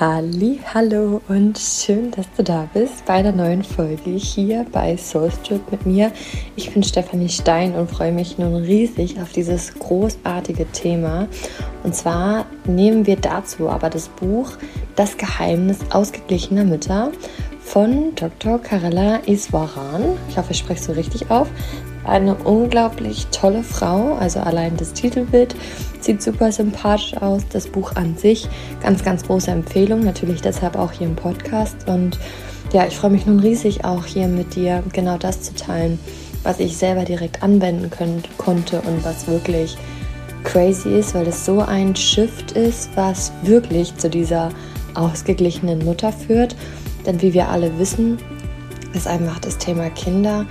Halli, hallo und schön, dass du da bist bei einer neuen Folge hier bei Soulstrip mit mir. Ich bin Stefanie Stein und freue mich nun riesig auf dieses großartige Thema. Und zwar nehmen wir dazu aber das Buch Das Geheimnis ausgeglichener Mütter von Dr. Karella Iswaran. Ich hoffe, ich spreche so richtig auf. Eine unglaublich tolle Frau, also allein das Titelbild sieht super sympathisch aus. Das Buch an sich, ganz, ganz große Empfehlung, natürlich deshalb auch hier im Podcast. Und ja, ich freue mich nun riesig auch hier mit dir genau das zu teilen, was ich selber direkt anwenden können, konnte und was wirklich crazy ist, weil es so ein Shift ist, was wirklich zu dieser ausgeglichenen Mutter führt. Denn wie wir alle wissen, ist einfach das Thema Kinder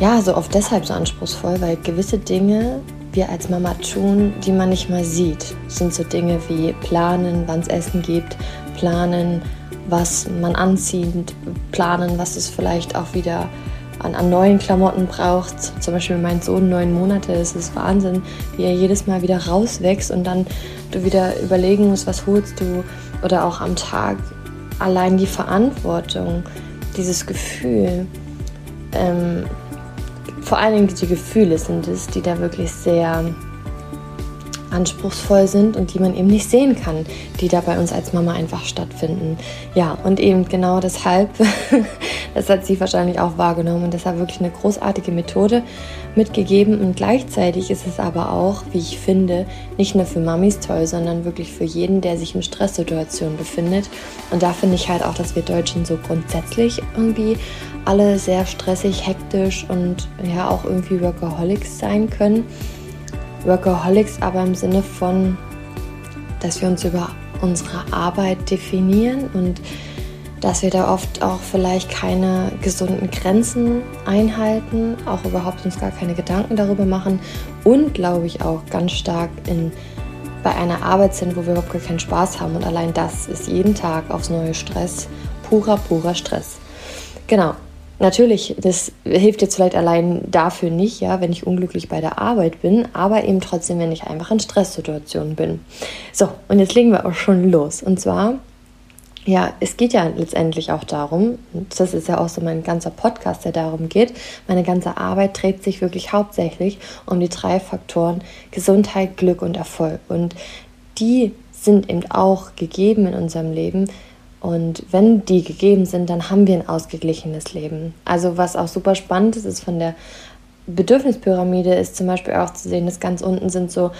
ja so oft deshalb so anspruchsvoll, weil gewisse Dinge wir als Mama tun, die man nicht mal sieht. Sind so Dinge wie planen, wann es Essen gibt, planen, was man anzieht, planen, was es vielleicht auch wieder an, an neuen Klamotten braucht. Zum Beispiel mein Sohn neun Monate, es ist Wahnsinn, wie er jedes Mal wieder rauswächst und dann du wieder überlegen musst, was holst du oder auch am Tag allein die Verantwortung, dieses Gefühl. Ähm, vor allen Dingen die Gefühle sind es, die da wirklich sehr anspruchsvoll sind und die man eben nicht sehen kann, die da bei uns als Mama einfach stattfinden. Ja, und eben genau deshalb, das hat sie wahrscheinlich auch wahrgenommen und deshalb wirklich eine großartige Methode mitgegeben und gleichzeitig ist es aber auch, wie ich finde, nicht nur für Mamis toll, sondern wirklich für jeden, der sich in Stresssituationen befindet. Und da finde ich halt auch, dass wir Deutschen so grundsätzlich irgendwie alle sehr stressig, hektisch und ja auch irgendwie Workaholics sein können. Workaholics aber im Sinne von, dass wir uns über unsere Arbeit definieren und dass wir da oft auch vielleicht keine gesunden Grenzen einhalten, auch überhaupt uns gar keine Gedanken darüber machen und glaube ich auch ganz stark in bei einer Arbeit sind, wo wir überhaupt gar keinen Spaß haben und allein das ist jeden Tag aufs neue Stress, purer, purer Stress. Genau, Natürlich, das hilft jetzt vielleicht allein dafür nicht, ja, wenn ich unglücklich bei der Arbeit bin, aber eben trotzdem, wenn ich einfach in Stresssituationen bin. So, und jetzt legen wir auch schon los. Und zwar, ja, es geht ja letztendlich auch darum, das ist ja auch so mein ganzer Podcast, der darum geht, meine ganze Arbeit dreht sich wirklich hauptsächlich um die drei Faktoren Gesundheit, Glück und Erfolg. Und die sind eben auch gegeben in unserem Leben, und wenn die gegeben sind, dann haben wir ein ausgeglichenes Leben. Also was auch super spannend ist, ist von der Bedürfnispyramide ist zum Beispiel auch zu sehen, dass ganz unten sind so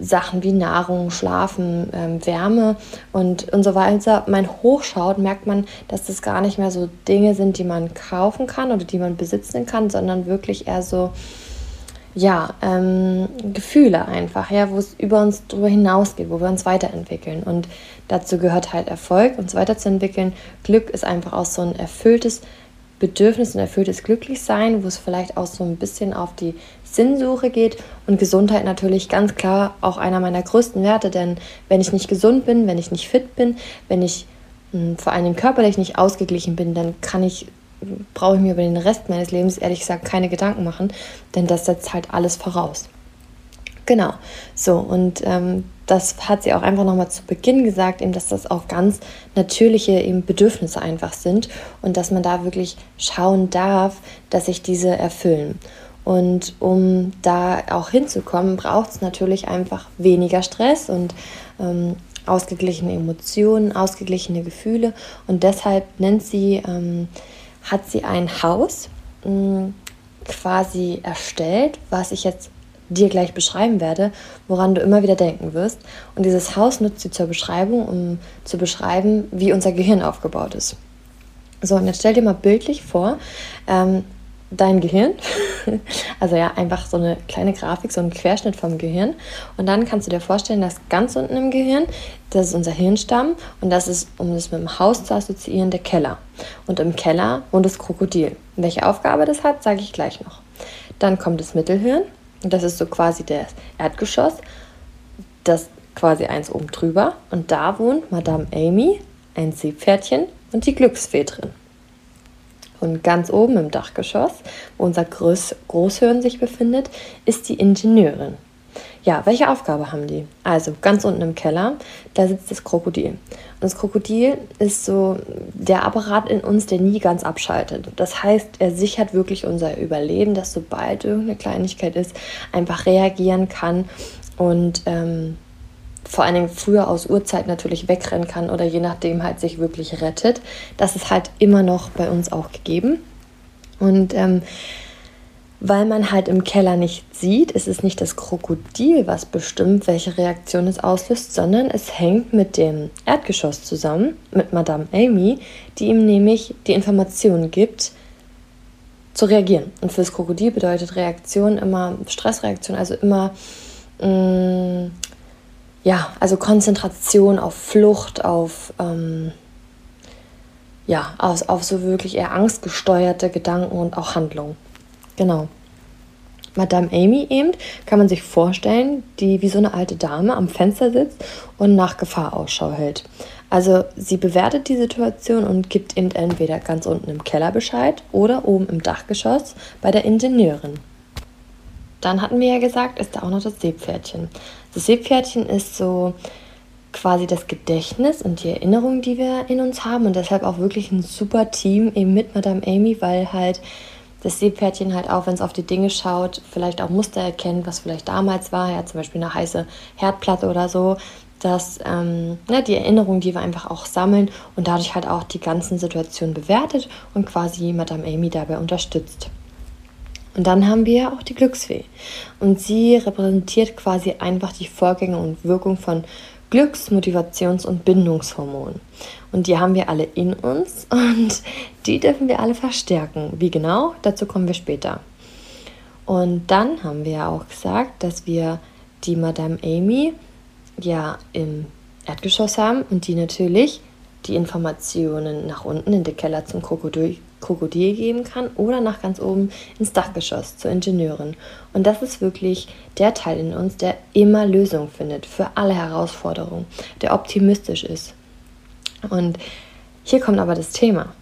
Sachen wie Nahrung, Schlafen, ähm, Wärme und, und so weiter. Man hochschaut, merkt man, dass das gar nicht mehr so Dinge sind, die man kaufen kann oder die man besitzen kann, sondern wirklich eher so ja, ähm, Gefühle einfach, ja, wo es über uns drüber hinausgeht, wo wir uns weiterentwickeln. Und dazu gehört halt Erfolg, uns weiterzuentwickeln. Glück ist einfach auch so ein erfülltes Bedürfnis, ein erfülltes Glücklichsein, wo es vielleicht auch so ein bisschen auf die Sinnsuche geht. Und Gesundheit natürlich ganz klar auch einer meiner größten Werte, denn wenn ich nicht gesund bin, wenn ich nicht fit bin, wenn ich mh, hm, vor allem körperlich nicht ausgeglichen bin, dann kann ich brauche ich mir über den Rest meines Lebens ehrlich gesagt keine Gedanken machen, denn das setzt halt alles voraus. Genau, so und ähm, das hat sie auch einfach nochmal zu Beginn gesagt, eben, dass das auch ganz natürliche eben Bedürfnisse einfach sind und dass man da wirklich schauen darf, dass sich diese erfüllen. Und um da auch hinzukommen, braucht es natürlich einfach weniger Stress und ähm, ausgeglichene Emotionen, ausgeglichene Gefühle. Und deshalb nennt sie ähm, hat sie ein Haus mh, mm, quasi erstellt, was ich jetzt dir gleich beschreiben werde, woran du immer wieder denken wirst. Und dieses Haus nutzt sie zur Beschreibung, um zu beschreiben, wie unser Gehirn aufgebaut ist. So, und jetzt stell dir mal bildlich vor, ähm, dein Gehirn, also ja, einfach so eine kleine Grafik, so ein Querschnitt vom Gehirn. Und dann kannst du dir vorstellen, dass ganz unten im Gehirn, das ist unser Hirnstamm und das ist, um das mit dem Haus zu assoziieren, der Keller. Und im Keller wohnt das Krokodil. welche Aufgabe das hat, sage ich gleich noch. Dann kommt das Mittelhirn und das ist so quasi das Erdgeschoss, das quasi eins oben drüber. Und da wohnt Madame Amy, ein Seepferdchen und die Glücksfee drin. Und ganz oben im Dachgeschoss, wo unser Groß Großhirn sich befindet, ist die Ingenieurin. Ja, welche Aufgabe haben die? Also ganz unten im Keller, da sitzt das Krokodil. Und das Krokodil ist so der Apparat in uns, der nie ganz abschaltet. Das heißt, er sichert wirklich unser Überleben, dass sobald irgendeine Kleinigkeit ist, einfach reagieren kann und ähm, vor allen Dingen früher aus Uhrzeit natürlich wegrennen kann oder je nachdem halt sich wirklich rettet. Das ist halt immer noch bei uns auch gegeben. Und ähm, weil man halt im Keller nicht sieht, ist es nicht das Krokodil, was bestimmt, welche Reaktion es auslöst, sondern es hängt mit dem Erdgeschoss zusammen, mit Madame Amy, die ihm nämlich die Information gibt, zu reagieren. Und für das Krokodil bedeutet Reaktion immer Stressreaktion, also immer mh, mm, ja, also Konzentration auf Flucht, auf ähm, ja, auf, auf so wirklich eher angstgesteuerte Gedanken und auch Handlungen. Genau. Madame Amy eben, kann man sich vorstellen, die wie so eine alte Dame am Fenster sitzt und nach Gefahr Ausschau hält. Also sie bewertet die Situation und gibt eben entweder ganz unten im Keller Bescheid oder oben im Dachgeschoss bei der Ingenieurin. Dann hatten wir ja gesagt, ist da auch noch das Seepferdchen. Das Seepferdchen ist so quasi das Gedächtnis und die Erinnerung, die wir in uns haben und deshalb auch wirklich ein super Team eben mit Madame Amy, weil halt das Seepferdchen halt auch, wenn es auf die Dinge schaut, vielleicht auch Muster erkennt, was vielleicht damals war, ja, zum Beispiel eine heiße Herdplatte oder so, dass ähm, ne, die Erinnerungen, die wir einfach auch sammeln und dadurch halt auch die ganzen Situationen bewertet und quasi Madame Amy dabei unterstützt. Und dann haben wir auch die Glücksfee. Und sie repräsentiert quasi einfach die Vorgänge und Wirkung von Glücks-, Motivations- und Bindungshormonen. Und die haben wir alle in uns und die dürfen wir alle verstärken. Wie genau? Dazu kommen wir später. Und dann haben wir ja auch gesagt, dass wir die Madame Amy ja im Erdgeschoss haben und die natürlich die Informationen nach unten in den Keller zum Krokodil, Krokodil geben kann oder nach ganz oben ins Dachgeschoss zur Ingenieurin. Und das ist wirklich der Teil in uns, der immer Lösungen findet für alle Herausforderungen, der optimistisch ist. Und hier kommt aber das Thema.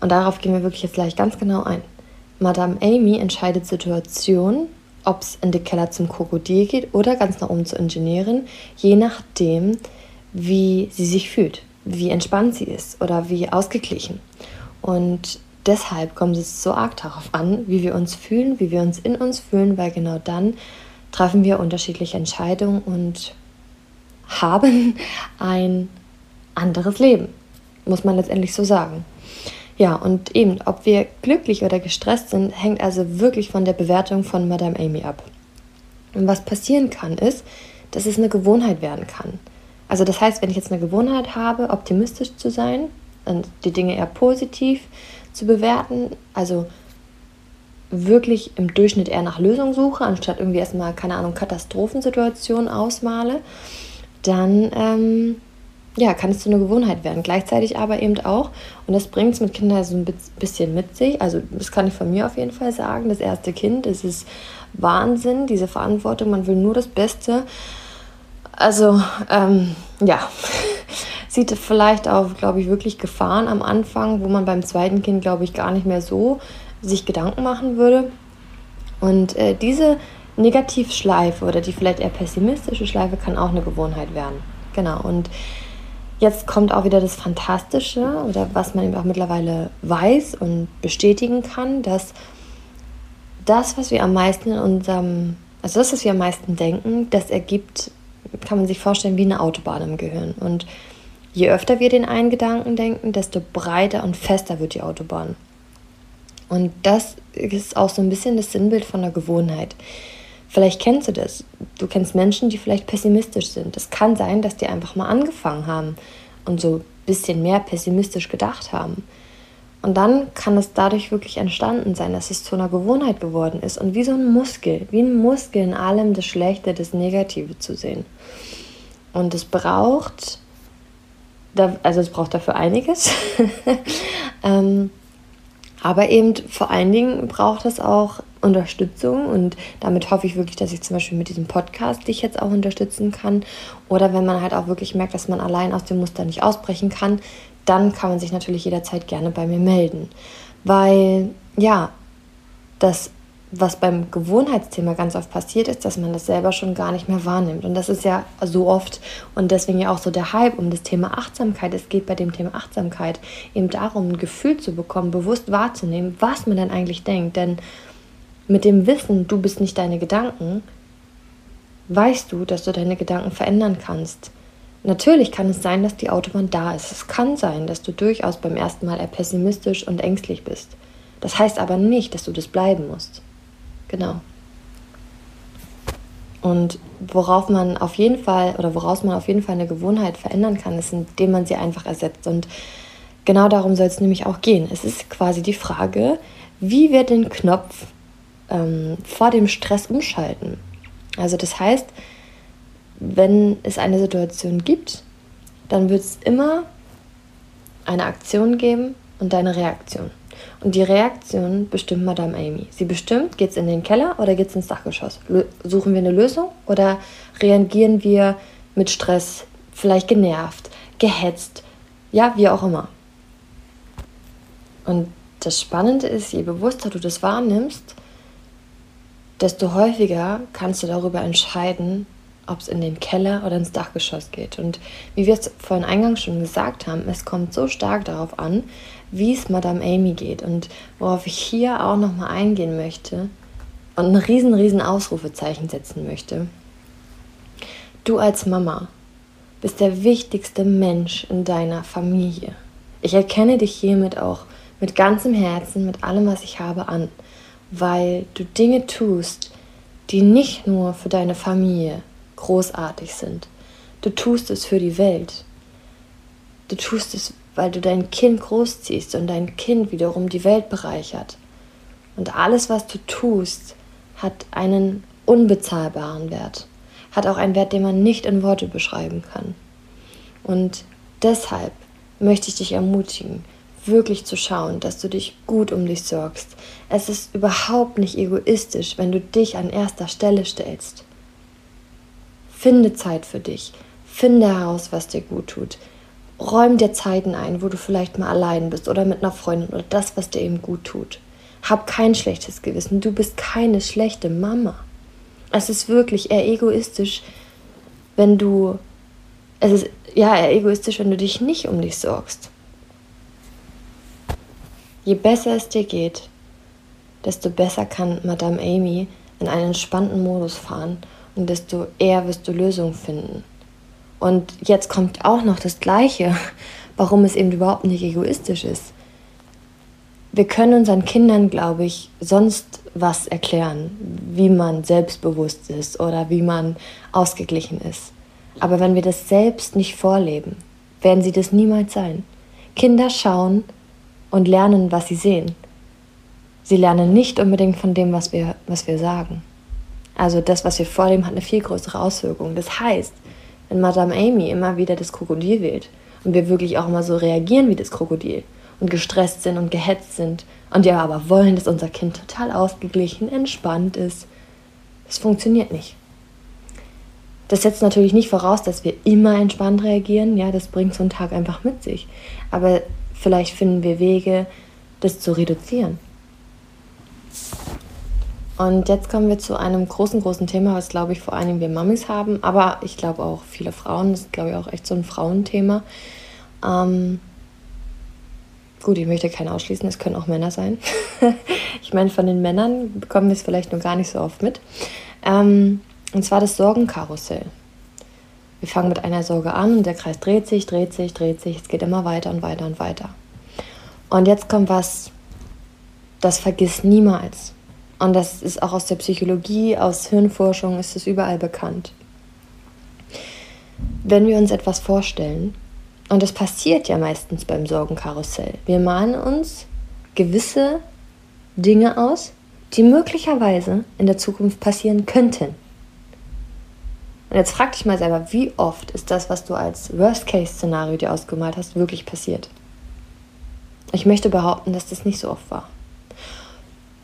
Und darauf gehen wir wirklich jetzt gleich ganz genau ein. Madame Amy entscheidet Situationen, ob es in den Keller zum Krokodil geht oder ganz nach oben zur Ingenieurin, je nachdem, wie sie sich fühlt, wie entspannt sie ist oder wie ausgeglichen. Und deshalb kommt es so arg darauf an, wie wir uns fühlen, wie wir uns in uns fühlen, weil genau dann treffen wir unterschiedliche Entscheidungen und haben ein anderes Leben, muss man letztendlich so sagen. Ja, und eben, ob wir glücklich oder gestresst sind, hängt also wirklich von der Bewertung von Madame Amy ab. Und was passieren kann, ist, dass es eine Gewohnheit werden kann. Also das heißt, wenn ich jetzt eine Gewohnheit habe, optimistisch zu sein und die Dinge eher positiv zu bewerten, also wirklich im Durchschnitt eher nach Lösungen suche, anstatt irgendwie erstmal, keine Ahnung, Katastrophensituationen ausmale, dann ähm, ja, kann es zu einer Gewohnheit werden. Gleichzeitig aber eben auch, und das bringt es mit Kindern so ein bisschen mit sich, also das kann ich von mir auf jeden Fall sagen, das erste Kind, es ist Wahnsinn, diese Verantwortung, man will nur das Beste. Also, ähm, ja, sieht vielleicht auch, glaube ich, wirklich Gefahren am Anfang, wo man beim zweiten Kind, glaube ich, gar nicht mehr so sich Gedanken machen würde. Und äh, diese Negativschleife oder die vielleicht eher pessimistische Schleife kann auch eine Gewohnheit werden. Genau. Und Jetzt kommt auch wieder das Fantastische oder was man eben auch mittlerweile weiß und bestätigen kann, dass das, was wir am meisten in unserem, also das, was wir am meisten denken, das ergibt, kann man sich vorstellen, wie eine Autobahn im Gehirn. Und je öfter wir den einen Gedanken denken, desto breiter und fester wird die Autobahn. Und das ist auch so ein bisschen das Sinnbild von der Gewohnheit. Vielleicht kennst du das. Du kennst Menschen, die vielleicht pessimistisch sind. Es kann sein, dass die einfach mal angefangen haben und so ein bisschen mehr pessimistisch gedacht haben. Und dann kann es dadurch wirklich entstanden sein, dass es zu einer Gewohnheit geworden ist und wie so ein Muskel, wie ein Muskel in allem das Schlechte, das Negative zu sehen. Und es braucht, also es braucht dafür einiges, ähm, aber eben vor allen Dingen braucht es auch Unterstützung und damit hoffe ich wirklich, dass ich zum Beispiel mit diesem Podcast dich jetzt auch unterstützen kann. Oder wenn man halt auch wirklich merkt, dass man allein aus dem Muster nicht ausbrechen kann, dann kann man sich natürlich jederzeit gerne bei mir melden. Weil ja, das was beim Gewohnheitsthema ganz oft passiert ist, dass man das selber schon gar nicht mehr wahrnimmt. Und das ist ja so oft und deswegen ja auch so der Hype um das Thema Achtsamkeit. Es geht bei dem Thema Achtsamkeit eben darum, ein Gefühl zu bekommen, bewusst wahrzunehmen, was man denn eigentlich denkt. Denn mit dem Wissen, du bist nicht deine Gedanken, weißt du, dass du deine Gedanken verändern kannst. Natürlich kann es sein, dass die Autobahn da ist. Es kann sein, dass du durchaus beim ersten Mal eher pessimistisch und ängstlich bist. Das heißt aber nicht, dass du das bleiben musst. Genau. Und worauf man auf jeden Fall oder woraus man auf jeden Fall eine Gewohnheit verändern kann, ist, indem man sie einfach ersetzt. Und genau darum soll es nämlich auch gehen. Es ist quasi die Frage, wie wir den Knopf ähm, vor dem Stress umschalten. Also das heißt, wenn es eine Situation gibt, dann wird es immer eine Aktion geben und eine Reaktion. Und die Reaktion bestimmt Madame Amy. Sie bestimmt, geht es in den Keller oder geht es ins Dachgeschoss? Suchen wir eine Lösung oder reagieren wir mit Stress, vielleicht genervt, gehetzt, ja, wie auch immer. Und das Spannende ist, je bewusster du das wahrnimmst, desto häufiger kannst du darüber entscheiden, ob es in den Keller oder ins Dachgeschoss geht. Und wie wir es vorhin eingangs schon gesagt haben, es kommt so stark darauf an, wie es Madame Amy geht. Und worauf ich hier auch nochmal eingehen möchte und ein riesen, riesen Ausrufezeichen setzen möchte. Du als Mama bist der wichtigste Mensch in deiner Familie. Ich erkenne dich hiermit auch mit ganzem Herzen, mit allem, was ich habe, an, weil du Dinge tust, die nicht nur für deine Familie großartig sind. Du tust es für die Welt. Du tust es, weil du dein Kind großziehst und dein Kind wiederum die Welt bereichert. Und alles, was du tust, hat einen unbezahlbaren Wert, hat auch einen Wert, den man nicht in Worte beschreiben kann. Und deshalb möchte ich dich ermutigen, wirklich zu schauen, dass du dich gut um dich sorgst. Es ist überhaupt nicht egoistisch, wenn du dich an erster Stelle stellst. Finde Zeit für dich. Finde heraus, was dir gut tut. Räum dir Zeiten ein, wo du vielleicht mal allein bist oder mit einer Freundin oder das, was dir eben gut tut. Hab kein schlechtes Gewissen. Du bist keine schlechte Mama. Es ist wirklich eher egoistisch, wenn du. Es ist ja eher egoistisch, wenn du dich nicht um dich sorgst. Je besser es dir geht, desto besser kann Madame Amy in einen entspannten Modus fahren und desto eher wirst du Lösungen finden. Und jetzt kommt auch noch das Gleiche, warum es eben überhaupt nicht egoistisch ist. Wir können unseren Kindern, glaube ich, sonst was erklären, wie man selbstbewusst ist oder wie man ausgeglichen ist. Aber wenn wir das selbst nicht vorleben, werden sie das niemals sein. Kinder schauen und lernen, was sie sehen. Sie lernen nicht unbedingt von dem, was wir, was wir sagen. Also das, was wir vorleben, hat eine viel größere Auswirkung. Das heißt, wenn Madame Amy immer wieder das Krokodil wählt und wir wirklich auch immer so reagieren wie das Krokodil und gestresst sind und gehetzt sind und ja aber wollen, dass unser Kind total ausgeglichen, entspannt ist, das funktioniert nicht. Das setzt natürlich nicht voraus, dass wir immer entspannt reagieren. Ja, das bringt so einen Tag einfach mit sich. Aber vielleicht finden wir Wege, das zu reduzieren. Und jetzt kommen wir zu einem großen, großen Thema, was, glaube ich, vor allem wir Mamis haben, aber ich glaube auch viele Frauen. Das ist, glaube ich, auch echt so ein Frauenthema. Ähm, gut, ich möchte keinen ausschließen, es können auch Männer sein. ich meine, von den Männern bekommen wir es vielleicht noch gar nicht so oft mit. Ähm, und zwar das Sorgenkarussell. Wir fangen mit einer Sorge an und der Kreis dreht sich, dreht sich, dreht sich. Es geht immer weiter und weiter und weiter. Und jetzt kommt was, das vergisst niemals. Und das ist auch aus der Psychologie, aus Hirnforschung ist es überall bekannt. Wenn wir uns etwas vorstellen, und das passiert ja meistens beim Sorgenkarussell, wir malen uns gewisse Dinge aus, die möglicherweise in der Zukunft passieren könnten. Und jetzt frag dich mal selber, wie oft ist das, was du als Worst-Case-Szenario dir ausgemalt hast, wirklich passiert? Ich möchte behaupten, dass das nicht so oft war.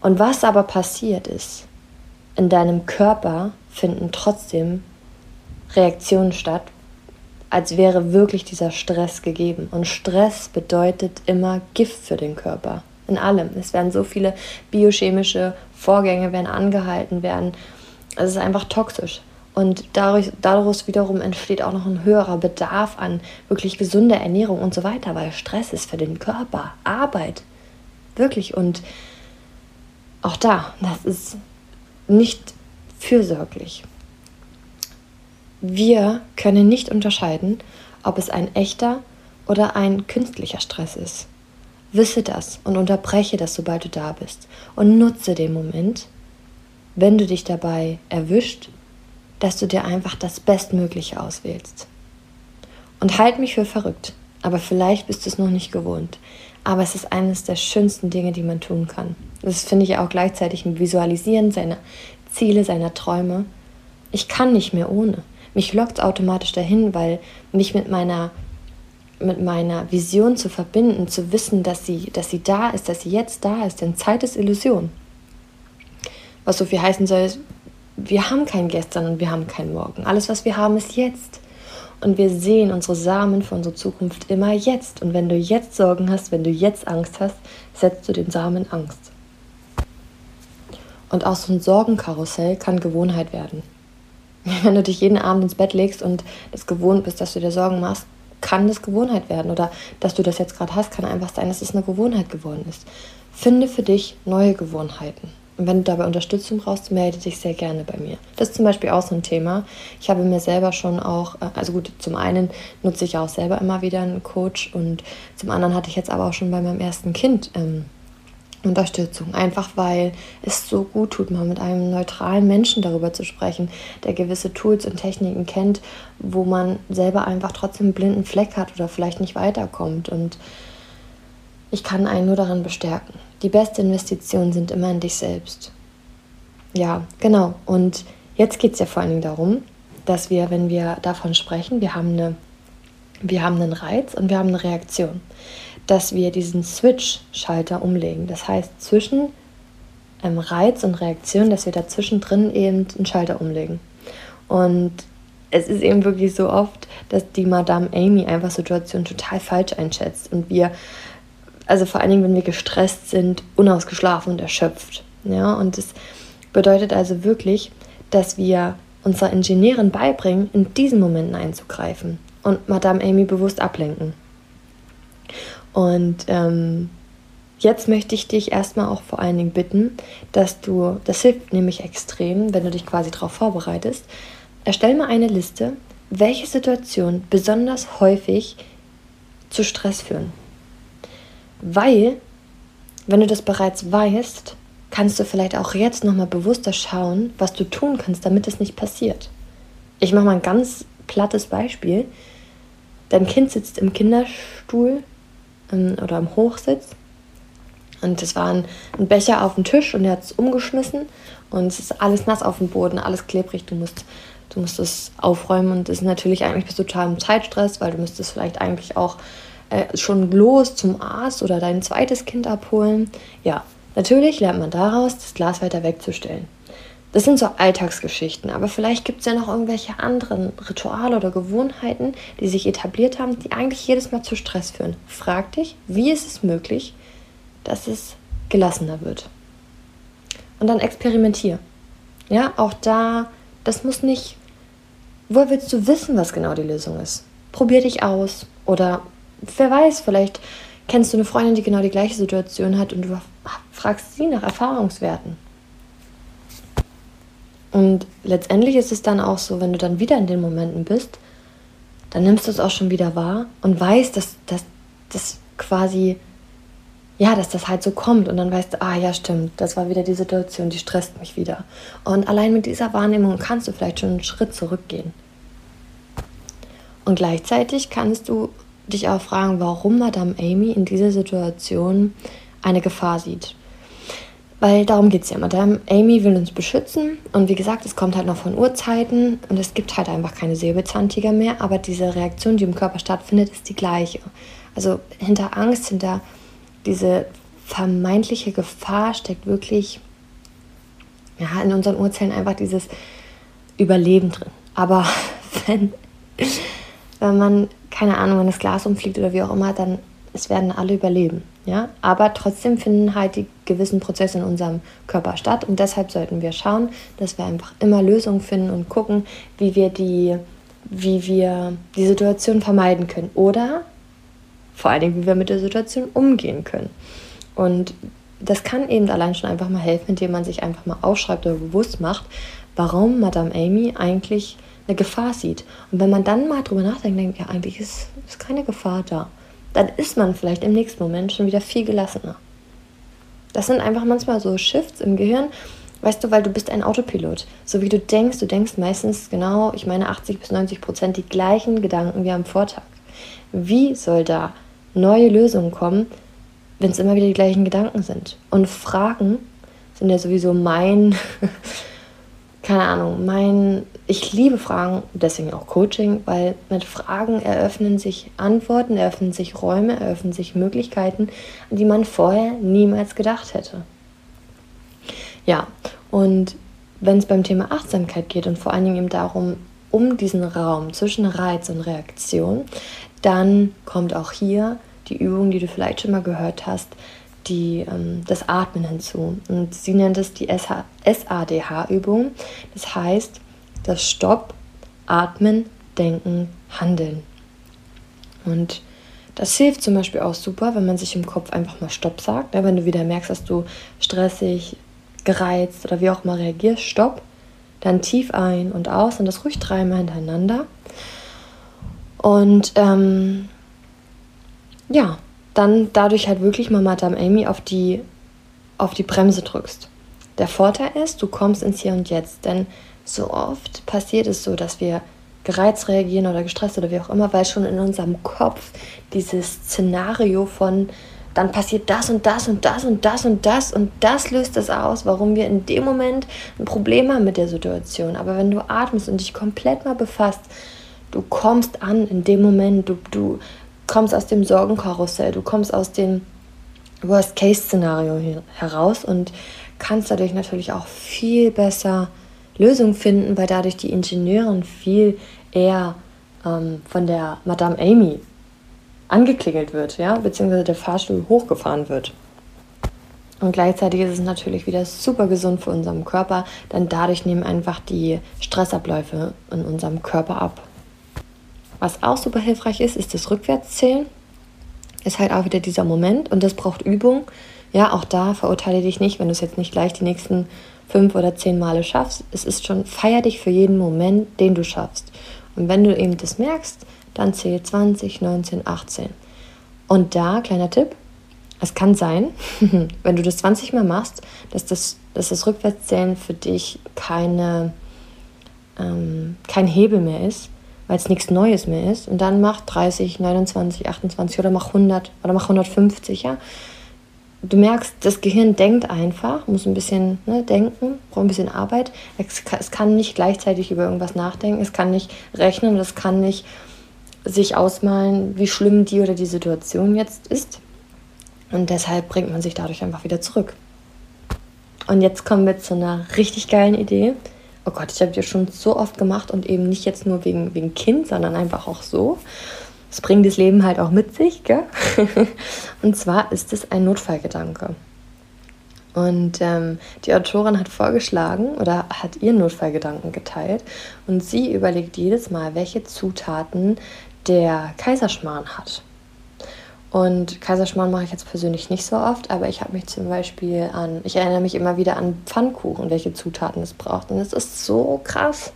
Und was aber passiert ist, in deinem Körper finden trotzdem Reaktionen statt, als wäre wirklich dieser Stress gegeben. Und Stress bedeutet immer Gift für den Körper. in allem. Es werden so viele biochemische Vorgänge werden angehalten werden. Es ist einfach toxisch. Und dadurch, daraus wiederum entsteht auch noch ein höherer Bedarf an wirklich gesunder Ernährung und so weiter, weil Stress ist für den Körper, Arbeit, wirklich. Und auch da, das ist nicht fürsorglich. Wir können nicht unterscheiden, ob es ein echter oder ein künstlicher Stress ist. Wisse das und unterbreche das, sobald du da bist. Und nutze den Moment, wenn du dich dabei erwischt, dass du dir einfach das Bestmögliche auswählst. Und halt mich für verrückt, aber vielleicht bist du es noch nicht gewohnt. Aber es ist eines der schönsten Dinge, die man tun kann. Das finde ich auch gleichzeitig ein Visualisieren seiner Ziele, seiner Träume. Ich kann nicht mehr ohne. Mich lockt automatisch dahin, weil mich mit meiner mit meiner Vision zu verbinden, zu wissen, dass sie, dass sie da ist, dass sie jetzt da ist, denn Zeit ist Illusion. Was so viel heißen soll, wir haben kein Gestern und wir haben kein Morgen. Alles, was wir haben, ist jetzt. Und wir sehen unsere Samen für unsere Zukunft immer jetzt. Und wenn du jetzt Sorgen hast, wenn du jetzt Angst hast, setzt du den Samen Angst. Und auch so ein Sorgenkarussell kann Gewohnheit werden. Wenn du dich jeden Abend ins Bett legst und es gewohnt bist, dass du dir Sorgen machst, kann das Gewohnheit werden. Oder dass du das jetzt gerade hast, kann einfach sein, dass es eine Gewohnheit geworden ist. Finde für dich neue Gewohnheiten. Und wenn du dabei Unterstützung brauchst, melde dich sehr gerne bei mir. Das ist zum Beispiel auch so ein Thema. Ich habe mir selber schon auch, äh, also gut, zum einen nutze ich auch selber immer wieder einen Coach und zum anderen hatte ich jetzt aber auch schon bei meinem ersten Kind ähm, Unterstützung. Einfach weil es so gut tut, mal mit einem neutralen Menschen darüber zu sprechen, der gewisse Tools und Techniken kennt, wo man selber einfach trotzdem einen blinden Fleck hat oder vielleicht nicht weiterkommt. Und ich kann einen nur daran bestärken. Die beste Investition sind immer in dich selbst. Ja, genau. Und jetzt geht es ja vor allen Dingen darum, dass wir, wenn wir davon sprechen, wir haben, eine, wir haben einen Reiz und wir haben eine Reaktion, dass wir diesen Switch-Schalter umlegen. Das heißt, zwischen ähm, Reiz und Reaktion, dass wir dazwischen drin eben einen Schalter umlegen. Und es ist eben wirklich so oft, dass die Madame Amy einfach Situationen total falsch einschätzt und wir also vor allen Dingen, wenn wir gestresst sind, unausgeschlafen und erschöpft. Ja, und das bedeutet also wirklich, dass wir unserer Ingenieurin beibringen, in diesen Momenten einzugreifen und Madame Amy bewusst ablenken. Und ähm, jetzt möchte ich dich erstmal auch vor allen Dingen bitten, dass du, das hilft nämlich extrem, wenn du dich quasi darauf vorbereitest, erstell mal eine Liste, welche Situationen besonders häufig zu Stress führen. Weil, wenn du das bereits weißt, kannst du vielleicht auch jetzt nochmal bewusster schauen, was du tun kannst, damit es nicht passiert. Ich mache mal ein ganz plattes Beispiel. Dein Kind sitzt im Kinderstuhl ähm, oder im Hochsitz und es war ein, ein, Becher auf dem Tisch und er hat es umgeschmissen und es ist alles nass auf dem Boden, alles klebrig. Du musst, du musst es aufräumen und das ist natürlich eigentlich bist du total im Zeitstress, weil du müsstest vielleicht eigentlich auch äh, schon los zum Arzt oder dein zweites Kind abholen. Ja, natürlich lernt man daraus, das Glas weiter wegzustellen. Das sind so Alltagsgeschichten, aber vielleicht gibt es ja noch irgendwelche anderen Rituale oder Gewohnheiten, die sich etabliert haben, die eigentlich jedes Mal zu Stress führen. Frag dich, wie ist es möglich, dass es gelassener wird? Und dann experimentier. Ja, auch da, das muss nicht. Woher willst du wissen, was genau die Lösung ist? Probier dich aus oder wer weiß, vielleicht kennst du eine Freundin, die genau die gleiche Situation hat und du fragst sie nach Erfahrungswerten. Und letztendlich ist es dann auch so, wenn du dann wieder in den Momenten bist, dann nimmst du es auch schon wieder wahr und weißt, dass das quasi, ja, dass das halt so kommt und dann weißt du, ah ja, stimmt, das war wieder die Situation, die stresst mich wieder. Und allein mit dieser Wahrnehmung kannst du vielleicht schon einen Schritt zurückgehen. Und gleichzeitig kannst du dich auch fragen, warum Madame Amy in dieser Situation eine Gefahr sieht. Weil darum geht es ja. Madame Amy will uns beschützen und wie gesagt, es kommt halt noch von Urzeiten und es gibt halt einfach keine Säbelzahntiger mehr, aber diese Reaktion, die im Körper stattfindet, ist die gleiche. Also hinter Angst, hinter diese vermeintliche Gefahr steckt wirklich ja, in unseren Urzellen einfach dieses Überleben drin. Aber wenn, wenn man keine Ahnung, wenn das Glas umfliegt oder wie auch immer, dann es werden alle überleben. Ja? Aber trotzdem finden halt die gewissen Prozesse in unserem Körper statt und deshalb sollten wir schauen, dass wir einfach immer Lösungen finden und gucken, wie wir die, wie wir die Situation vermeiden können oder vor allen Dingen, wie wir mit der Situation umgehen können. Und das kann eben allein schon einfach mal helfen, indem man sich einfach mal aufschreibt oder bewusst macht, warum Madame Amy eigentlich eine Gefahr sieht. Und wenn man dann mal drüber nachdenkt, denkt, ja, eigentlich ist, ist keine Gefahr da, dann ist man vielleicht im nächsten Moment schon wieder viel gelassener. Das sind einfach manchmal so Shifts im Gehirn, weißt du, weil du bist ein Autopilot. So wie du denkst, du denkst meistens genau, ich meine 80 bis 90 Prozent die gleichen Gedanken wie am Vortag. Wie soll da neue Lösungen kommen, wenn es immer wieder die gleichen Gedanken sind? Und Fragen sind ja sowieso mein keine Ahnung, mein, ich liebe Fragen, deswegen auch Coaching, weil mit Fragen eröffnen sich Antworten, eröffnen sich Räume, eröffnen sich Möglichkeiten, an die man vorher niemals gedacht hätte. Ja, und wenn es beim Thema Achtsamkeit geht und vor allen Dingen eben darum, um diesen Raum zwischen Reiz und Reaktion, dann kommt auch hier die Übung, die du vielleicht schon mal gehört hast, die, ähm, das Atmen hinzu. Und sie nennt es die SADH-Übung. Das heißt, das Stopp, Atmen, Denken, Handeln. Und das hilft zum Beispiel auch super, wenn man sich im Kopf einfach mal Stopp sagt. Ja, wenn du wieder merkst, dass du stressig, gereizt oder wie auch immer reagierst, Stopp. Dann tief ein und aus und das ruhig dreimal hintereinander. Und ähm, ja, dann dadurch halt wirklich mal Madame Amy auf die, auf die Bremse drückst. Der Vorteil ist, du kommst ins Hier und Jetzt, denn so oft passiert es so, dass wir gereizt reagieren oder gestresst oder wie auch immer, weil schon in unserem Kopf dieses Szenario von dann passiert das und das und das und das und das und das löst es aus, warum wir in dem Moment ein Problem haben mit der Situation. Aber wenn du atmest und dich komplett mal befasst, du kommst an in dem Moment, du, du kommst aus dem Sorgenkarussell, du kommst aus dem Worst-Case-Szenario heraus und kannst dadurch natürlich auch viel besser Lösungen finden, weil dadurch die Ingenieurin viel eher ähm, von der Madame Amy angeklingelt wird, ja, beziehungsweise der Fahrstuhl hochgefahren wird. Und gleichzeitig ist es natürlich wieder super gesund für unseren Körper, denn dadurch nehmen einfach die Stressabläufe in unserem Körper ab. Was auch super hilfreich ist, ist das Rückwärtszählen. Ist halt auch wieder dieser Moment und das braucht Übung. Ja, auch da verurteile dich nicht, wenn du es jetzt nicht gleich die nächsten fünf oder zehn Male schaffst. Es ist schon, feier dich für jeden Moment, den du schaffst. Und wenn du eben das merkst, dann zähl 20, 19, 18. Und da, kleiner Tipp, es kann sein, wenn du das 20 Mal machst, dass das, dass das Rückwärtszählen für dich keine, ähm, kein Hebel mehr ist, weil es nichts Neues mehr ist. Und dann mach 30, 29, 28 oder mach 100 oder mach 150, ja. Du merkst, das Gehirn denkt einfach, muss ein bisschen ne, denken, braucht ein bisschen Arbeit. Es es kann nicht gleichzeitig über irgendwas nachdenken, es kann nicht rechnen, es kann nicht sich ausmalen, wie schlimm die oder die Situation jetzt ist. Und deshalb bringt man sich dadurch einfach wieder zurück. Und jetzt kommen wir zu einer richtig geilen Idee oh Gott, ich habe die schon so oft gemacht und eben nicht jetzt nur wegen, wegen Kind, sondern einfach auch so. Das bringt das Leben halt auch mit sich, gell? und zwar ist es ein Notfallgedanke. Und ähm, die Autorin hat vorgeschlagen oder hat ihren Notfallgedanken geteilt und sie überlegt jedes Mal, welche Zutaten der Kaiserschmarrn hat. Und Kaiserschmarrn mache ich jetzt persönlich nicht so oft, aber ich habe mich zum Beispiel an, ich erinnere mich immer wieder an Pfannkuchen, welche Zutaten es braucht. Und es ist so krass.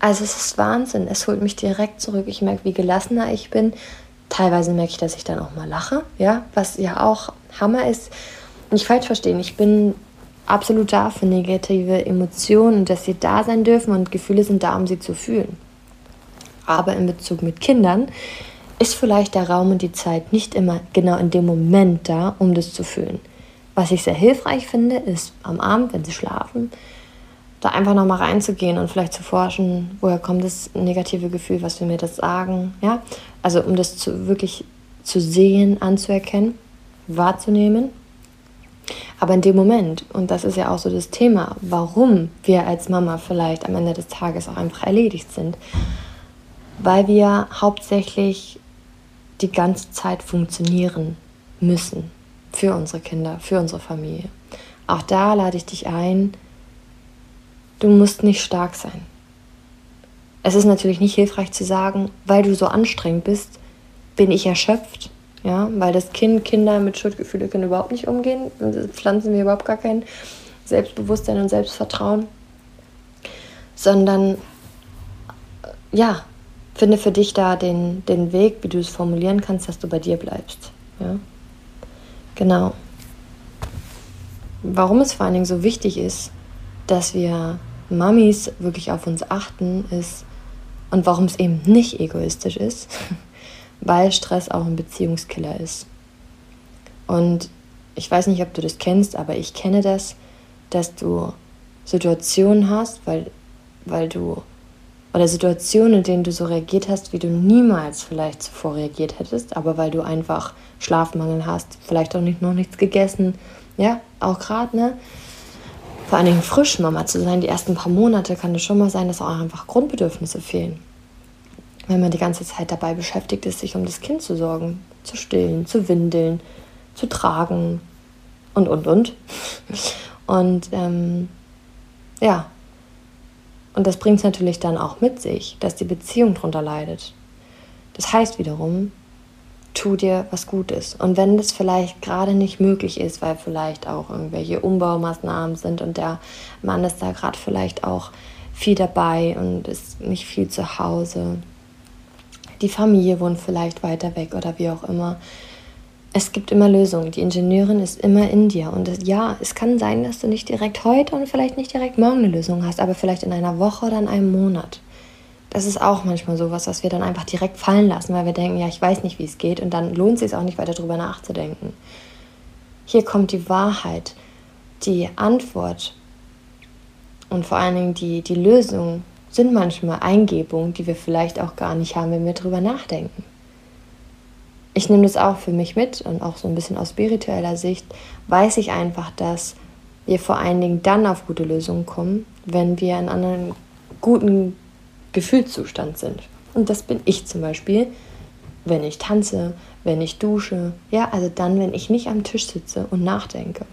Also es ist Wahnsinn. Es holt mich direkt zurück. Ich merke, wie gelassener ich bin. Teilweise merke ich, dass ich dann auch mal lache, ja, was ja auch Hammer ist. Nicht falsch verstehen, ich bin absolut da für negative Emotionen, dass sie da sein dürfen und Gefühle sind da, um sie zu fühlen. Aber in Bezug mit Kindern ist vielleicht der Raum und die Zeit nicht immer genau in dem Moment da, um das zu fühlen. Was ich sehr hilfreich finde, ist am Abend, wenn sie schlafen, da einfach nochmal reinzugehen und vielleicht zu forschen, woher kommt das negative Gefühl, was will mir das sagen, ja? Also um das zu, wirklich zu sehen, anzuerkennen, wahrzunehmen. Aber in dem Moment, und das ist ja auch so das Thema, warum wir als Mama vielleicht am Ende des Tages auch einfach erledigt sind, weil wir hauptsächlich die ganze Zeit funktionieren müssen für unsere Kinder, für unsere Familie. Auch da lade ich dich ein, du musst nicht stark sein. Es ist natürlich nicht hilfreich zu sagen, weil du so anstrengend bist, bin ich erschöpft. Ja, weil das Kind, Kinder mit Schuldgefühlen können überhaupt nicht umgehen. Pflanzen wir überhaupt gar kein Selbstbewusstsein und Selbstvertrauen. Sondern, ja, finde für dich da den, den Weg, wie du es formulieren kannst, dass du bei dir bleibst. Ja? Genau. Warum es vor allen Dingen so wichtig ist, dass wir Mamis wirklich auf uns achten, ist, und warum es eben nicht egoistisch ist, weil Stress auch ein Beziehungskiller ist. Und ich weiß nicht, ob du das kennst, aber ich kenne das, dass du Situationen hast, weil, weil du, oder Situationen, in denen du so reagiert hast, wie du niemals vielleicht zuvor reagiert hättest, aber weil du einfach Schlafmangel hast, vielleicht auch nicht, noch nichts gegessen, ja, auch gerade, ne? Vor allen Dingen frisch Mama zu sein, die ersten paar Monate kann es schon mal sein, dass auch einfach Grundbedürfnisse fehlen wenn man die ganze Zeit dabei beschäftigt ist, sich um das Kind zu sorgen, zu stillen, zu windeln, zu tragen und, und, und. Und ähm, ja, und das bringt es natürlich dann auch mit sich, dass die Beziehung darunter leidet. Das heißt wiederum, tu dir was Gutes. Und wenn das vielleicht gerade nicht möglich ist, weil vielleicht auch irgendwelche Umbaumaßnahmen sind und der Mann ist da gerade vielleicht auch viel dabei und ist nicht viel zu Hause, die Familie wohnt vielleicht weiter weg oder wie auch immer. Es gibt immer Lösungen. Die Ingenieurin ist immer in dir. Und ja, es kann sein, dass du nicht direkt heute und vielleicht nicht direkt morgen eine Lösung hast, aber vielleicht in einer Woche oder in einem Monat. Das ist auch manchmal sowas, was wir dann einfach direkt fallen lassen, weil wir denken, ja, ich weiß nicht, wie es geht. Und dann lohnt es sich auch nicht weiter darüber nachzudenken. Hier kommt die Wahrheit, die Antwort und vor allen Dingen die, die Lösung sind manchmal Eingebungen, die wir vielleicht auch gar nicht haben, wenn wir drüber nachdenken. Ich nehme das auch für mich mit und auch so ein bisschen aus spiritueller Sicht weiß ich einfach, dass wir vor allen Dingen dann auf gute Lösungen kommen, wenn wir in einem guten Gefühlszustand sind. Und das bin ich zum Beispiel, wenn ich tanze, wenn ich dusche, ja, also dann, wenn ich nicht am Tisch sitze und nachdenke.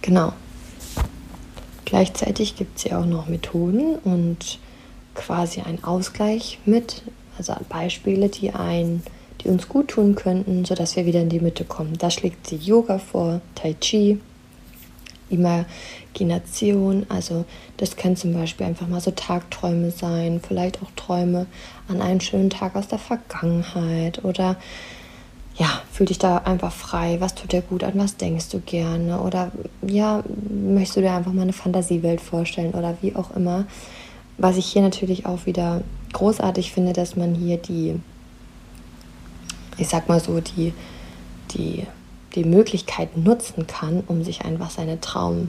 Genau. Gleichzeitig gibt es ja auch noch Methoden und quasi einen Ausgleich mit, also Beispiele, die, ein, die uns gut tun könnten, sodass wir wieder in die Mitte kommen. Da schlägt sie Yoga vor, Tai Chi, Imagination, also das können zum Beispiel einfach mal so Tagträume sein, vielleicht auch Träume an einen schönen Tag aus der Vergangenheit oder ja, fühl dich da einfach frei. Was tut dir gut an? Was denkst du gerne? Oder ja, möchtest du dir einfach mal eine Fantasiewelt vorstellen oder wie auch immer. Was ich hier natürlich auch wieder großartig finde, dass man hier die, ich sag mal so, die, die, die Möglichkeit nutzen kann, um sich einfach seine Traum,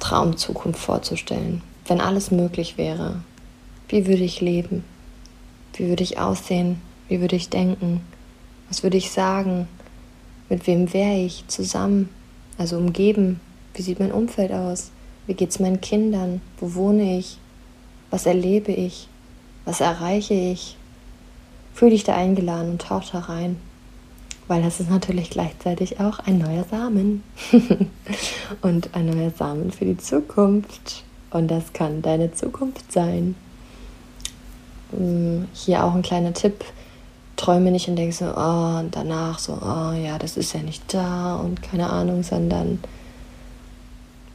Traumzukunft vorzustellen. Wenn alles möglich wäre, wie würde ich leben? Wie würde ich aussehen? Wie würde ich denken? Was würde ich sagen? Mit wem wäre ich zusammen? Also umgeben? Wie sieht mein Umfeld aus? Wie geht es meinen Kindern? Wo wohne ich? Was erlebe ich? Was erreiche ich? Fühl dich da eingeladen und tauch da rein. Weil das ist natürlich gleichzeitig auch ein neuer Samen. und ein neuer Samen für die Zukunft. Und das kann deine Zukunft sein. Hm, hier auch ein kleiner Tipp träume nicht und denke so, oh, und danach so, oh ja, das ist ja nicht da und keine Ahnung, sondern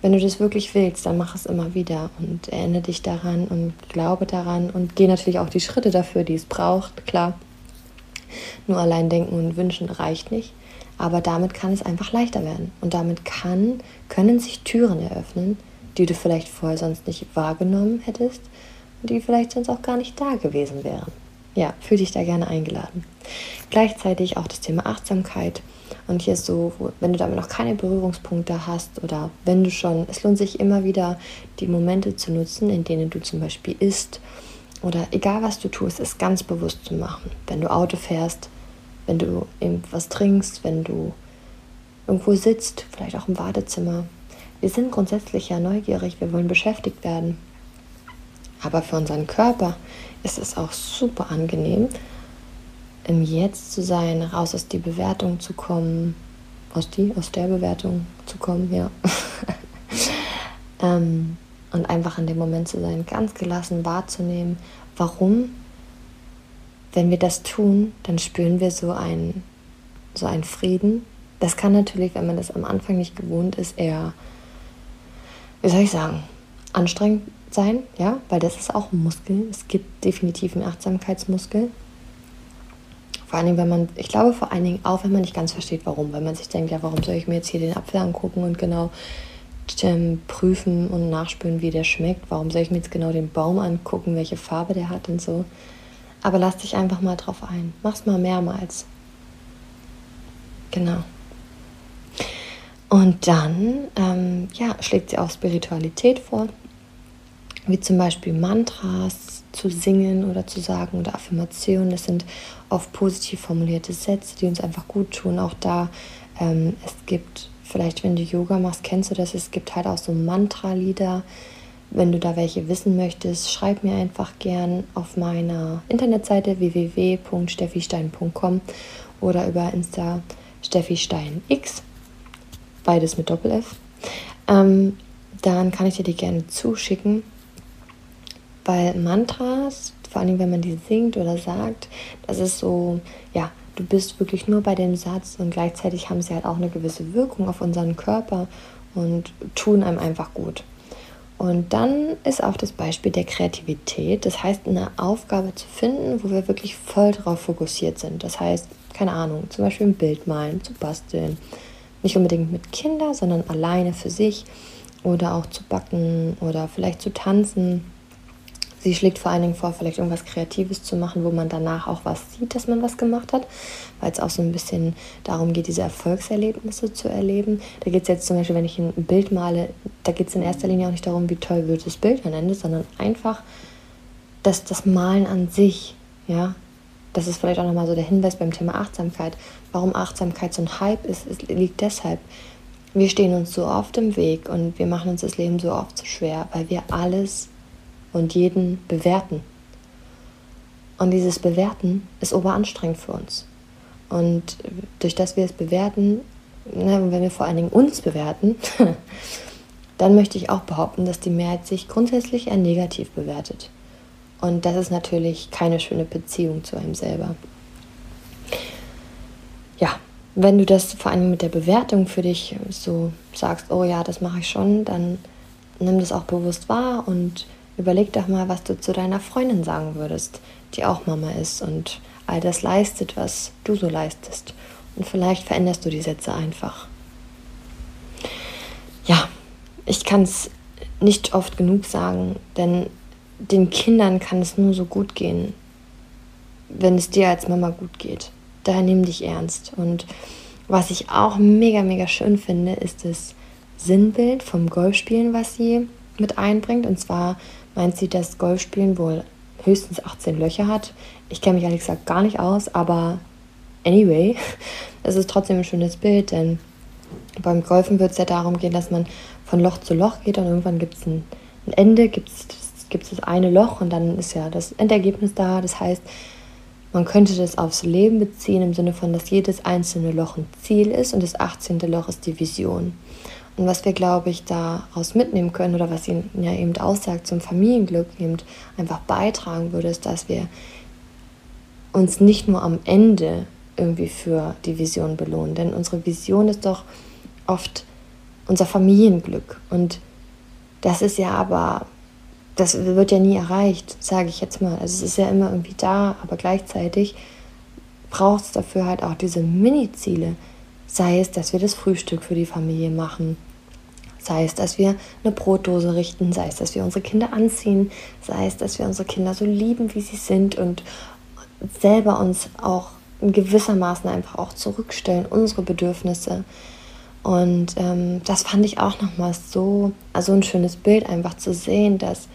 wenn du das wirklich willst, dann mach es immer wieder und erinnere dich daran und glaube daran und geh natürlich auch die Schritte dafür, die es braucht, klar. Nur allein denken und wünschen reicht nicht, aber damit kann es einfach leichter werden und damit kann, können sich Türen eröffnen, die du vielleicht vorher sonst nicht wahrgenommen hättest und die vielleicht sonst auch gar nicht da gewesen wären ja, fühl dich da gerne eingeladen. Gleichzeitig auch das Thema Achtsamkeit. Und hier ist so, wenn du damit noch keine Berührungspunkte hast oder wenn du schon, es lohnt sich immer wieder, die Momente zu nutzen, in denen du zum Beispiel isst oder egal was du tust, es ganz bewusst zu machen. Wenn du Auto fährst, wenn du was trinkst, wenn du irgendwo sitzt, vielleicht auch im Wartezimmer. Wir sind grundsätzlich ja neugierig, wir wollen beschäftigt werden. Aber für unseren Körper ist es auch super angenehm, im Jetzt zu sein, raus aus die Bewertung zu kommen, aus die, aus der Bewertung zu kommen, ja. ähm, und einfach in dem Moment zu sein, ganz gelassen wahrzunehmen, warum, wenn wir das tun, dann spüren wir so einen, so einen Frieden. Das kann natürlich, wenn man das am Anfang nicht gewohnt ist, eher, wie soll ich sagen, anstrengend sein, ja, weil das ist auch ein Muskel. Es gibt definitiv einen Achtsamkeitsmuskel. Vor allen Dingen, wenn man, ich glaube vor allen Dingen auch, wenn man nicht ganz versteht, warum, weil man sich denkt, ja, warum soll ich mir jetzt hier den Apfel angucken und genau ähm, prüfen und nachspüren, wie der schmeckt. Warum soll ich mir jetzt genau den Baum angucken, welche Farbe der hat und so. Aber lass dich einfach mal drauf ein. Mach's mal mehrmals. Genau. Und dann ähm, ja, schlägt sie auch Spiritualität vor, wie zum Beispiel Mantras zu singen oder zu sagen oder Affirmationen. Das sind oft positiv formulierte Sätze, die uns einfach gut tun. Auch da, ähm, es gibt Vielleicht, wenn du Yoga machst, kennst du das. Es gibt halt auch so Mantra-Lieder. Wenn du da welche wissen möchtest, schreib mir einfach gern auf meiner Internetseite www.steffistein.com oder über Insta SteffiSteinX, beides mit Doppel-F. Ähm, dann kann ich dir die gerne zuschicken, weil Mantras, vor allem wenn man die singt oder sagt, das ist so, ja, du bist wirklich nur bei dem Satz und gleichzeitig haben sie halt auch eine gewisse Wirkung auf unseren Körper und tun einem einfach gut. Und dann ist auch das Beispiel der Kreativität. Das heißt, eine Aufgabe zu finden, wo wir wirklich voll drauf fokussiert sind. Das heißt, keine Ahnung, zum Beispiel ein Bild malen, zu basteln. Nicht unbedingt mit Kindern, sondern alleine für sich. Oder auch zu backen oder vielleicht zu tanzen Sie schlägt vor allen Dingen vor, vielleicht irgendwas Kreatives zu machen, wo man danach auch was sieht, dass man was gemacht hat, weil es auch so ein bisschen darum geht, diese Erfolgserlebnisse zu erleben. Da geht es jetzt zum Beispiel, wenn ich ein Bild male, da geht es in erster Linie auch nicht darum, wie toll wird das Bild am Ende, sondern einfach dass das Malen an sich, ja, das ist vielleicht auch nochmal so der Hinweis beim Thema Achtsamkeit. Warum Achtsamkeit so ein Hype ist, es liegt deshalb, wir stehen uns so oft im Weg und wir machen uns das Leben so oft so schwer, weil wir alles und jeden bewerten. Und dieses Bewerten ist oberanstrengend für uns. Und durch das wir es bewerten, ne, wenn wir vor allen Dingen uns bewerten, dann möchte ich auch behaupten, dass die Mehrheit sich grundsätzlich eher negativ bewertet. Und das ist natürlich keine schöne Beziehung zu einem selber. Ja, wenn du das vor allem mit der Bewertung für dich so sagst, oh ja, das mache ich schon, dann nimm das auch bewusst wahr und Überleg doch mal, was du zu deiner Freundin sagen würdest, die auch Mama ist und all das leistet, was du so leistest. Und vielleicht veränderst du die Sätze einfach. Ja, ich kann es nicht oft genug sagen, denn den Kindern kann es nur so gut gehen, wenn es dir als Mama gut geht. Daher nimm dich ernst. Und was ich auch mega, mega schön finde, ist das Sinnbild vom Golfspielen, was sie mit einbringt. Und zwar meint sie, dass Golfspielen wohl höchstens 18 Löcher hat. Ich kenne mich ehrlich gesagt gar nicht aus, aber anyway, es ist trotzdem ein schönes Bild, denn beim Golfen wird es ja darum gehen, dass man von Loch zu Loch geht und irgendwann gibt es ein, ein, Ende, gibt es das eine Loch und dann ist ja das Endergebnis da. Das heißt, man könnte das aufs Leben beziehen im Sinne von, dass jedes einzelne Loch ein Ziel ist und das 18. Loch ist die Vision. Und was wir, glaube ich, daraus mitnehmen können oder was ihn ja eben aussagt zum Familienglück eben einfach beitragen würde, ist, dass wir uns nicht nur am Ende irgendwie für die Vision belohnen. Denn unsere Vision ist doch oft unser Familienglück. Und das ist ja aber, das wird ja nie erreicht, sage ich jetzt mal. Also es ist ja immer irgendwie da, aber gleichzeitig braucht es dafür halt auch diese Mini-Ziele, Sei es, dass wir das Frühstück für die Familie machen, sei es, dass wir eine Brotdose richten, sei es, dass wir unsere Kinder anziehen, sei es, dass wir unsere Kinder so lieben, wie sie sind und selber uns auch in gewissermaßen einfach auch zurückstellen, unsere Bedürfnisse. Und ähm, das fand ich auch nochmal so, also ein schönes Bild, einfach zu sehen, dass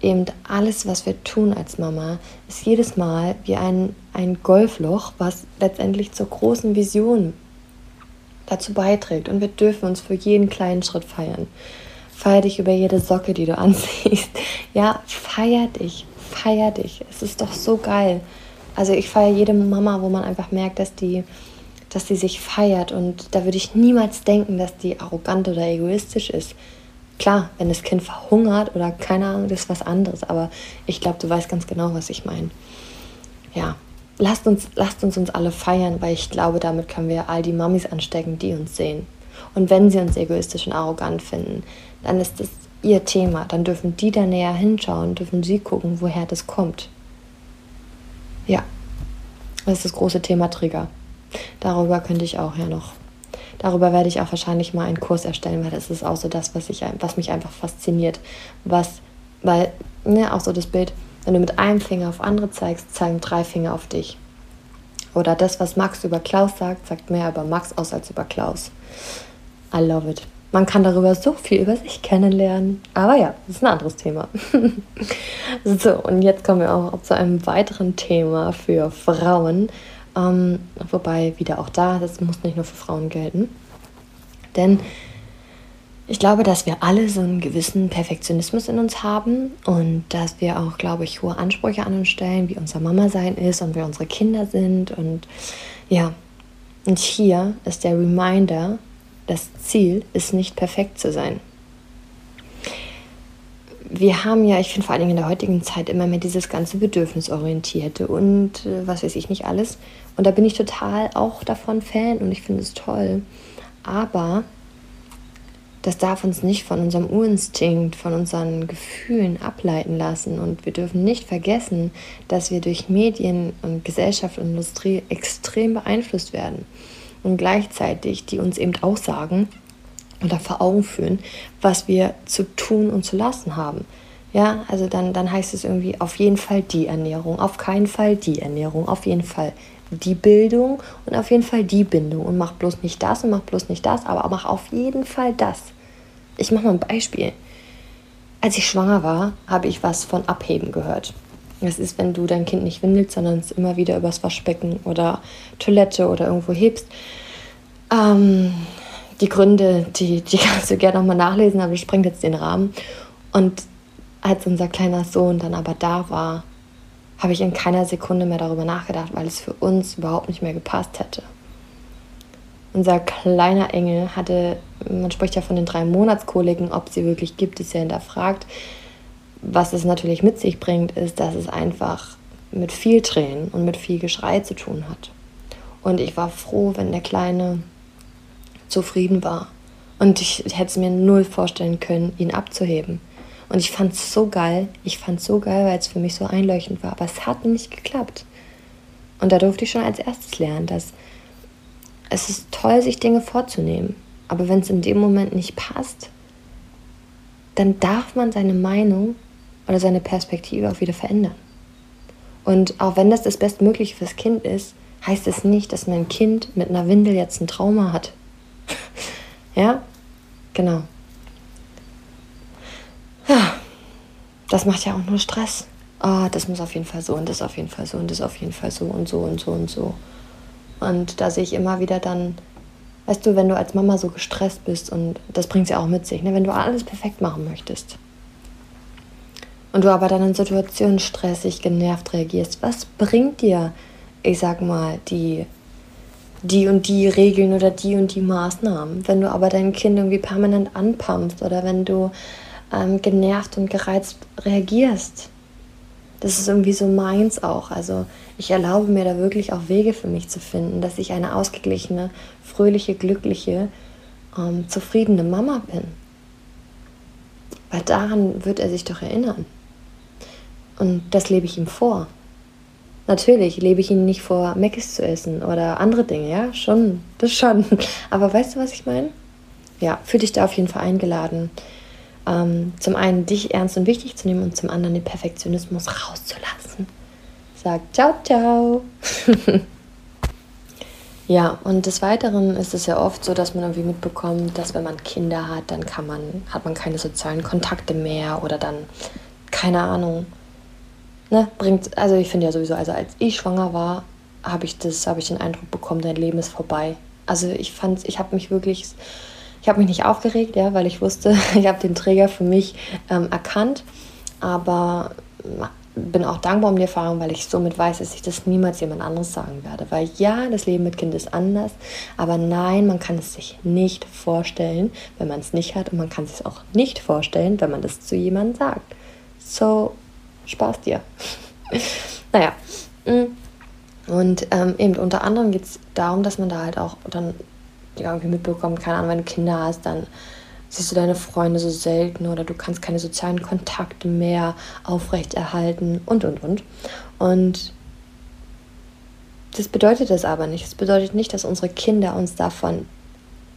eben alles, was wir tun als Mama, ist jedes Mal wie ein, ein Golfloch, was letztendlich zur großen Vision dazu beiträgt. Und wir dürfen uns für jeden kleinen Schritt feiern. Feier dich über jede Socke, die du anziehst. Ja, feier dich, feier dich. Es ist doch so geil. Also ich feiere jede Mama, wo man einfach merkt, dass die, dass die sich feiert. Und da würde ich niemals denken, dass die arrogant oder egoistisch ist. Klar, wenn das Kind verhungert oder keine Ahnung, das ist was anderes. Aber ich glaube, du weißt ganz genau, was ich meine. Ja, lasst uns, lasst uns uns alle feiern, weil ich glaube, damit können wir all die Mamis anstecken, die uns sehen. Und wenn sie uns egoistisch und arrogant finden, dann ist das ihr Thema. Dann dürfen die da näher hinschauen, dürfen sie gucken, woher das kommt. Ja, das ist das große Thema Trigger. Darüber könnte ich auch ja noch. Darüber werde ich auch wahrscheinlich mal einen Kurs erstellen, weil das ist auch so das, was, ich, was mich einfach fasziniert. Was, weil, ne, auch so das Bild, wenn du mit einem Finger auf andere zeigst, zeigen drei Finger auf dich. Oder das, was Max über Klaus sagt, sagt mehr über Max aus als über Klaus. I love it. Man kann darüber so viel über sich kennenlernen. Aber ja, das ist ein anderes Thema. so, und jetzt kommen wir auch zu einem weiteren Thema für Frauen. Ähm, wobei wieder auch da, das muss nicht nur für Frauen gelten. Denn ich glaube, dass wir alle so einen gewissen Perfektionismus in uns haben und dass wir auch, glaube ich, hohe Ansprüche an uns stellen, wie unser Mama sein ist und wer unsere Kinder sind. Und ja, und hier ist der Reminder, das Ziel ist nicht perfekt zu sein. Wir haben ja, ich finde vor allen Dingen in der heutigen Zeit immer mehr dieses ganze Bedürfnisorientierte und äh, was weiß ich nicht alles. Und da bin ich total auch davon Fan und ich finde es toll. Aber das darf uns nicht von unserem Urinstinkt, von unseren Gefühlen ableiten lassen. Und wir dürfen nicht vergessen, dass wir durch Medien und Gesellschaft und Industrie extrem beeinflusst werden und gleichzeitig die uns eben auch sagen oder vor Augen führen, was wir zu tun und zu lassen haben. Ja, also dann, dann heißt es irgendwie auf jeden Fall die Ernährung, auf keinen Fall die Ernährung, auf jeden Fall die Bildung und auf jeden Fall die Bindung und mach bloß nicht das und mach bloß nicht das, aber mach auf jeden Fall das. Ich mache mal ein Beispiel. Als ich schwanger war, habe ich was von Abheben gehört. Das ist, wenn du dein Kind nicht windelst, sondern es immer wieder übers Waschbecken oder Toilette oder irgendwo hebst. Ähm, die Gründe, die, die kannst du gerne nochmal nachlesen, aber ich sprengt jetzt den Rahmen. Und als unser kleiner Sohn dann aber da war, habe ich in keiner Sekunde mehr darüber nachgedacht, weil es für uns überhaupt nicht mehr gepasst hätte. Unser kleiner Engel hatte, man spricht ja von den drei Monatskoliken, ob sie wirklich gibt, ist ja hinterfragt. Was es natürlich mit sich bringt, ist, dass es einfach mit viel Tränen und mit viel Geschrei zu tun hat. Und ich war froh, wenn der Kleine zufrieden war. Und ich hätte es mir null vorstellen können, ihn abzuheben. Und ich fand es so geil. Ich fand es so geil, weil es für mich so einleuchtend war. Aber es hat nicht geklappt. Und da durfte ich schon als erstes lernen, dass es ist toll, sich Dinge vorzunehmen. Aber wenn es in dem Moment nicht passt, dann darf man seine Meinung oder seine Perspektive auch wieder verändern. Und auch wenn das das Bestmögliche fürs Kind ist, heißt es nicht, dass mein Kind mit einer Windel jetzt ein Trauma hat. ja, genau. Ja, das macht ja auch nur Stress. Oh, das muss auf jeden Fall so und das auf jeden Fall so und das auf jeden Fall so und so und so und so. Und da sehe ich immer wieder dann, weißt du, wenn du als Mama so gestresst bist und das bringt sie ja auch mit sich, ne? wenn du alles perfekt machen möchtest und du aber dann in Situationen stressig, genervt reagierst, was bringt dir, ich sag mal, die, die und die Regeln oder die und die Maßnahmen? Wenn du aber dein Kind irgendwie permanent anpumpst oder wenn du ähm, genervt und gereizt reagierst. Das ist irgendwie so meins auch. Also ich erlaube mir da wirklich auch Wege für mich zu finden, dass ich eine ausgeglichene, fröhliche, glückliche, ähm, zufriedene Mama bin. Weil daran wird er sich doch erinnern. Und das lebe ich ihm vor. Natürlich lebe ich ihm nicht vor, Meckes zu essen oder andere Dinge, ja, schon, das schon. Aber weißt du, was ich meine? Ja, fühle dich da auf jeden Fall eingeladen. Ähm, zum einen dich ernst und wichtig zu nehmen und zum anderen den Perfektionismus rauszulassen. Sag ciao, ciao. ja, und des Weiteren ist es ja oft so, dass man irgendwie mitbekommt, dass wenn man Kinder hat, dann kann man, hat man keine sozialen Kontakte mehr oder dann, keine Ahnung, ne, bringt, also ich finde ja sowieso, also als ich schwanger war, habe ich das, habe ich den Eindruck bekommen, dein Leben ist vorbei. Also ich fand, ich habe mich wirklich, ich habe mich nicht aufgeregt, ja, weil ich wusste, ich habe den Träger für mich ähm, erkannt, aber bin auch dankbar um die Erfahrung, weil ich somit weiß, dass ich das niemals jemand anderes sagen werde. Weil ja, das Leben mit Kind ist anders, aber nein, man kann es sich nicht vorstellen, wenn man es nicht hat und man kann es sich auch nicht vorstellen, wenn man das zu jemandem sagt. So, Spaß dir. naja. Mm. Und ähm, eben unter anderem geht es darum, dass man da halt auch dann irgendwie mitbekommt, keine Ahnung, wenn du Kinder hast, dann siehst du deine Freunde so selten oder du kannst keine sozialen Kontakte mehr aufrechterhalten und und und. Und das bedeutet das aber nicht. Das bedeutet nicht, dass unsere Kinder uns davon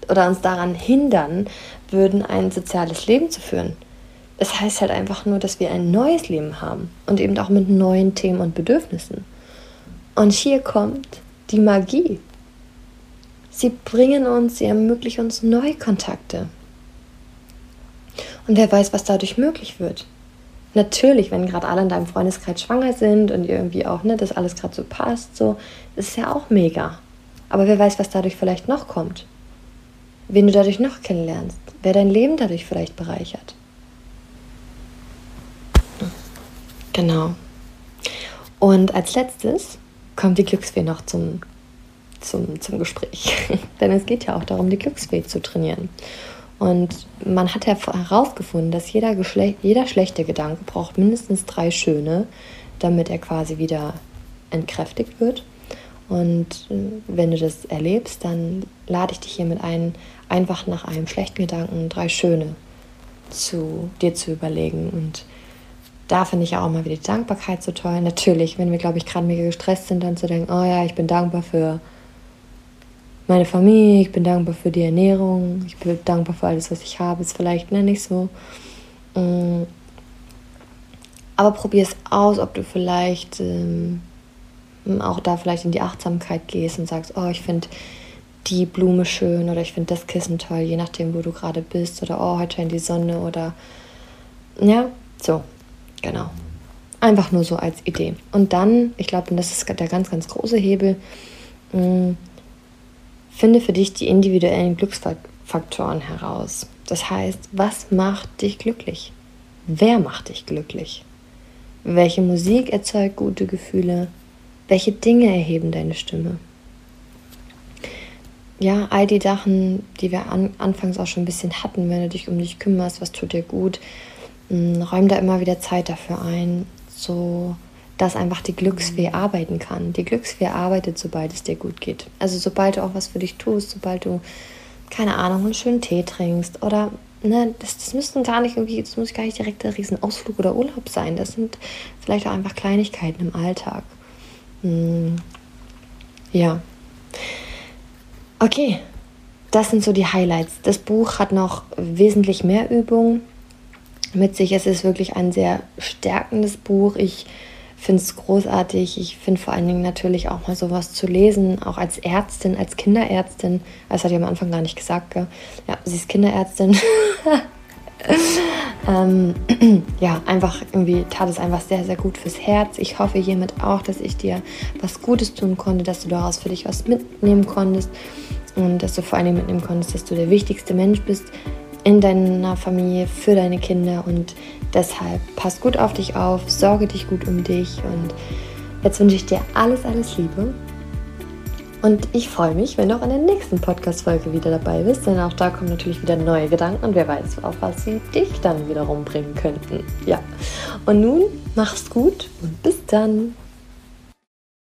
oder uns daran hindern würden, ein soziales Leben zu führen. Es heißt halt einfach nur, dass wir ein neues Leben haben und eben auch mit neuen Themen und Bedürfnissen. Und hier kommt die Magie. Sie bringen uns, sie ermöglichen uns Neukontakte. Und wer weiß, was dadurch möglich wird. Natürlich, wenn gerade alle in deinem Freundeskreis schwanger sind und irgendwie auch, ne, das alles gerade so passt, so, das ist ja auch mega. Aber wer weiß, was dadurch vielleicht noch kommt. Wen du dadurch noch kennenlernst. Wer dein Leben dadurch vielleicht bereichert. Genau. Und als letztes kommt die Glücksfee noch zum, zum, zum Gespräch. Denn es geht ja auch darum, die Glücksfee zu trainieren. Und man hat ja herausgefunden, dass jeder, jeder schlechte Gedanke braucht mindestens drei schöne, damit er quasi wieder entkräftigt wird. Und äh, wenn du das erlebst, dann lade ich dich hiermit ein, einfach nach einem schlechten Gedanken drei schöne zu dir zu überlegen. Und da finde ich auch mal wieder die Dankbarkeit so toll. Natürlich, wenn wir, glaube ich, gerade mega gestresst sind, dann zu denken, oh ja, ich bin dankbar für meine Familie, ich bin dankbar für die Ernährung, ich bin dankbar für alles, was ich habe, ist vielleicht ne, nicht so. Mm. Aber probier es aus, ob du vielleicht ähm, auch da vielleicht in die Achtsamkeit gehst und sagst, oh, ich finde die Blume schön oder ich finde das Kissen toll, je nachdem, wo du gerade bist oder oh, heute in die Sonne oder ja, so, genau. Einfach nur so als Idee. Und dann, ich glaube, das ist der ganz, ganz große Hebel, mh, mm, Finde für dich die individuellen Glücksfaktoren heraus. Das heißt, was macht dich glücklich? Wer macht dich glücklich? Welche Musik erzeugt gute Gefühle? Welche Dinge erheben deine Stimme? Ja, all die Sachen, die wir an, anfangs auch schon ein bisschen hatten, wenn du dich um dich kümmerst, was tut dir gut, hm, räum da immer wieder Zeit dafür ein. So dass einfach die Glücksfee arbeiten kann. Die Glücksfee arbeitet, sobald es dir gut geht. Also sobald du auch was für dich tust, sobald du, keine Ahnung, einen schönen Tee trinkst oder ne, das, das müssen gar nicht irgendwie, das muss gar nicht direkt ein Riesenausflug oder Urlaub sein. Das sind vielleicht auch einfach Kleinigkeiten im Alltag. Hm. Ja. Okay, das sind so die Highlights. Das Buch hat noch wesentlich mehr Übungen mit sich. Es ist wirklich ein sehr stärkendes Buch. Ich finde es großartig. Ich finde vor allen Dingen natürlich auch mal sowas zu lesen, auch als Ärztin, als Kinderärztin. Das hatte ich am Anfang gar nicht gesagt. Gell? Ja, sie ist Kinderärztin. ähm, ja, einfach irgendwie tat es einfach sehr, sehr gut fürs Herz. Ich hoffe hiermit auch, dass ich dir was Gutes tun konnte, dass du daraus für dich was mitnehmen konntest und dass du vor allen Dingen mitnehmen konntest, dass du der wichtigste Mensch bist in deiner Familie, für deine Kinder und Deshalb pass gut auf dich auf, sorge dich gut um dich und jetzt wünsche ich dir alles, alles Liebe. Und ich freue mich, wenn du auch in der nächsten Podcast-Folge wieder dabei bist, denn auch da kommen natürlich wieder neue Gedanken und wer weiß, auf was sie dich dann wiederum bringen könnten. Ja. Und nun mach's gut und bis dann.